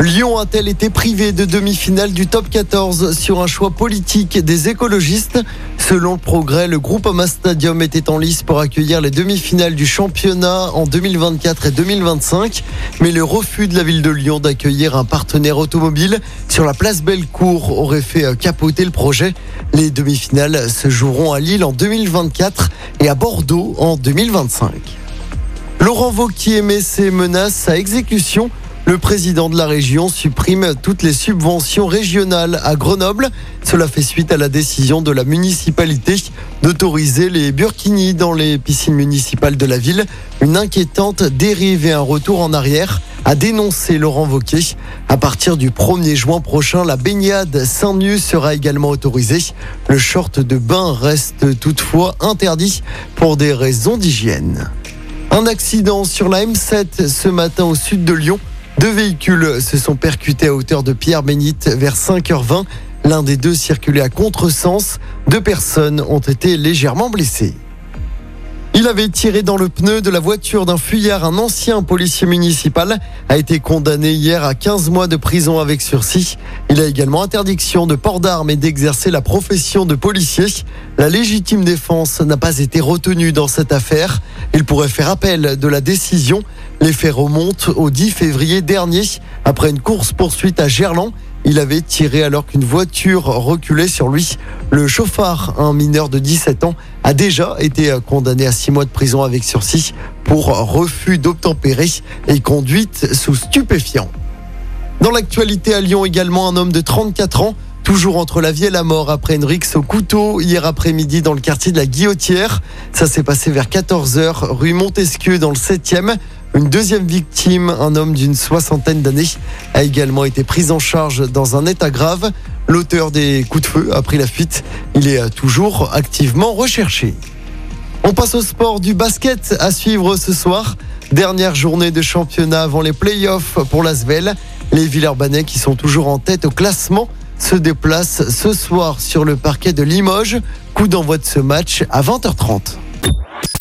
Lyon a-t-elle été privé de demi-finale du top 14 sur un choix politique des écologistes? Selon le progrès, le groupe Ama Stadium était en lice pour accueillir les demi-finales du championnat en 2024 et 2025. Mais le refus de la ville de Lyon d'accueillir un partenaire automobile sur la place Bellecour aurait fait capoter le projet. Les demi-finales se joueront à Lille en 2024 et à Bordeaux en 2025. Laurent Vauquier met ses menaces à exécution. Le président de la région supprime toutes les subventions régionales à Grenoble. Cela fait suite à la décision de la municipalité d'autoriser les burkinis dans les piscines municipales de la ville. Une inquiétante dérive et un retour en arrière a dénoncé Laurent Vauquier. À partir du 1er juin prochain, la baignade sans nu sera également autorisée. Le short de bain reste toutefois interdit pour des raisons d'hygiène. Un accident sur la M7 ce matin au sud de Lyon. Deux véhicules se sont percutés à hauteur de Pierre-Bénite vers 5h20. L'un des deux circulait à contresens. Deux personnes ont été légèrement blessées. Il avait tiré dans le pneu de la voiture d'un fuyard. Un ancien policier municipal a été condamné hier à 15 mois de prison avec sursis. Il a également interdiction de port d'armes et d'exercer la profession de policier. La légitime défense n'a pas été retenue dans cette affaire. Il pourrait faire appel de la décision. Les faits remontent au 10 février dernier après une course-poursuite à Gerland. Il avait tiré alors qu'une voiture reculait sur lui. Le chauffard, un mineur de 17 ans, a déjà été condamné à 6 mois de prison avec sursis pour refus d'obtempérer et conduite sous stupéfiant. Dans l'actualité à Lyon également, un homme de 34 ans toujours entre la vie et la mort après une rixe au couteau hier après-midi dans le quartier de la Guillotière. Ça s'est passé vers 14h rue Montesquieu dans le 7e. Une deuxième victime, un homme d'une soixantaine d'années, a également été pris en charge dans un état grave. L'auteur des coups de feu a pris la fuite. Il est toujours activement recherché. On passe au sport du basket à suivre ce soir. Dernière journée de championnat avant les playoffs pour l'Asvel. Les Villeurbanais qui sont toujours en tête au classement se déplacent ce soir sur le parquet de Limoges. Coup d'envoi de ce match à 20h30.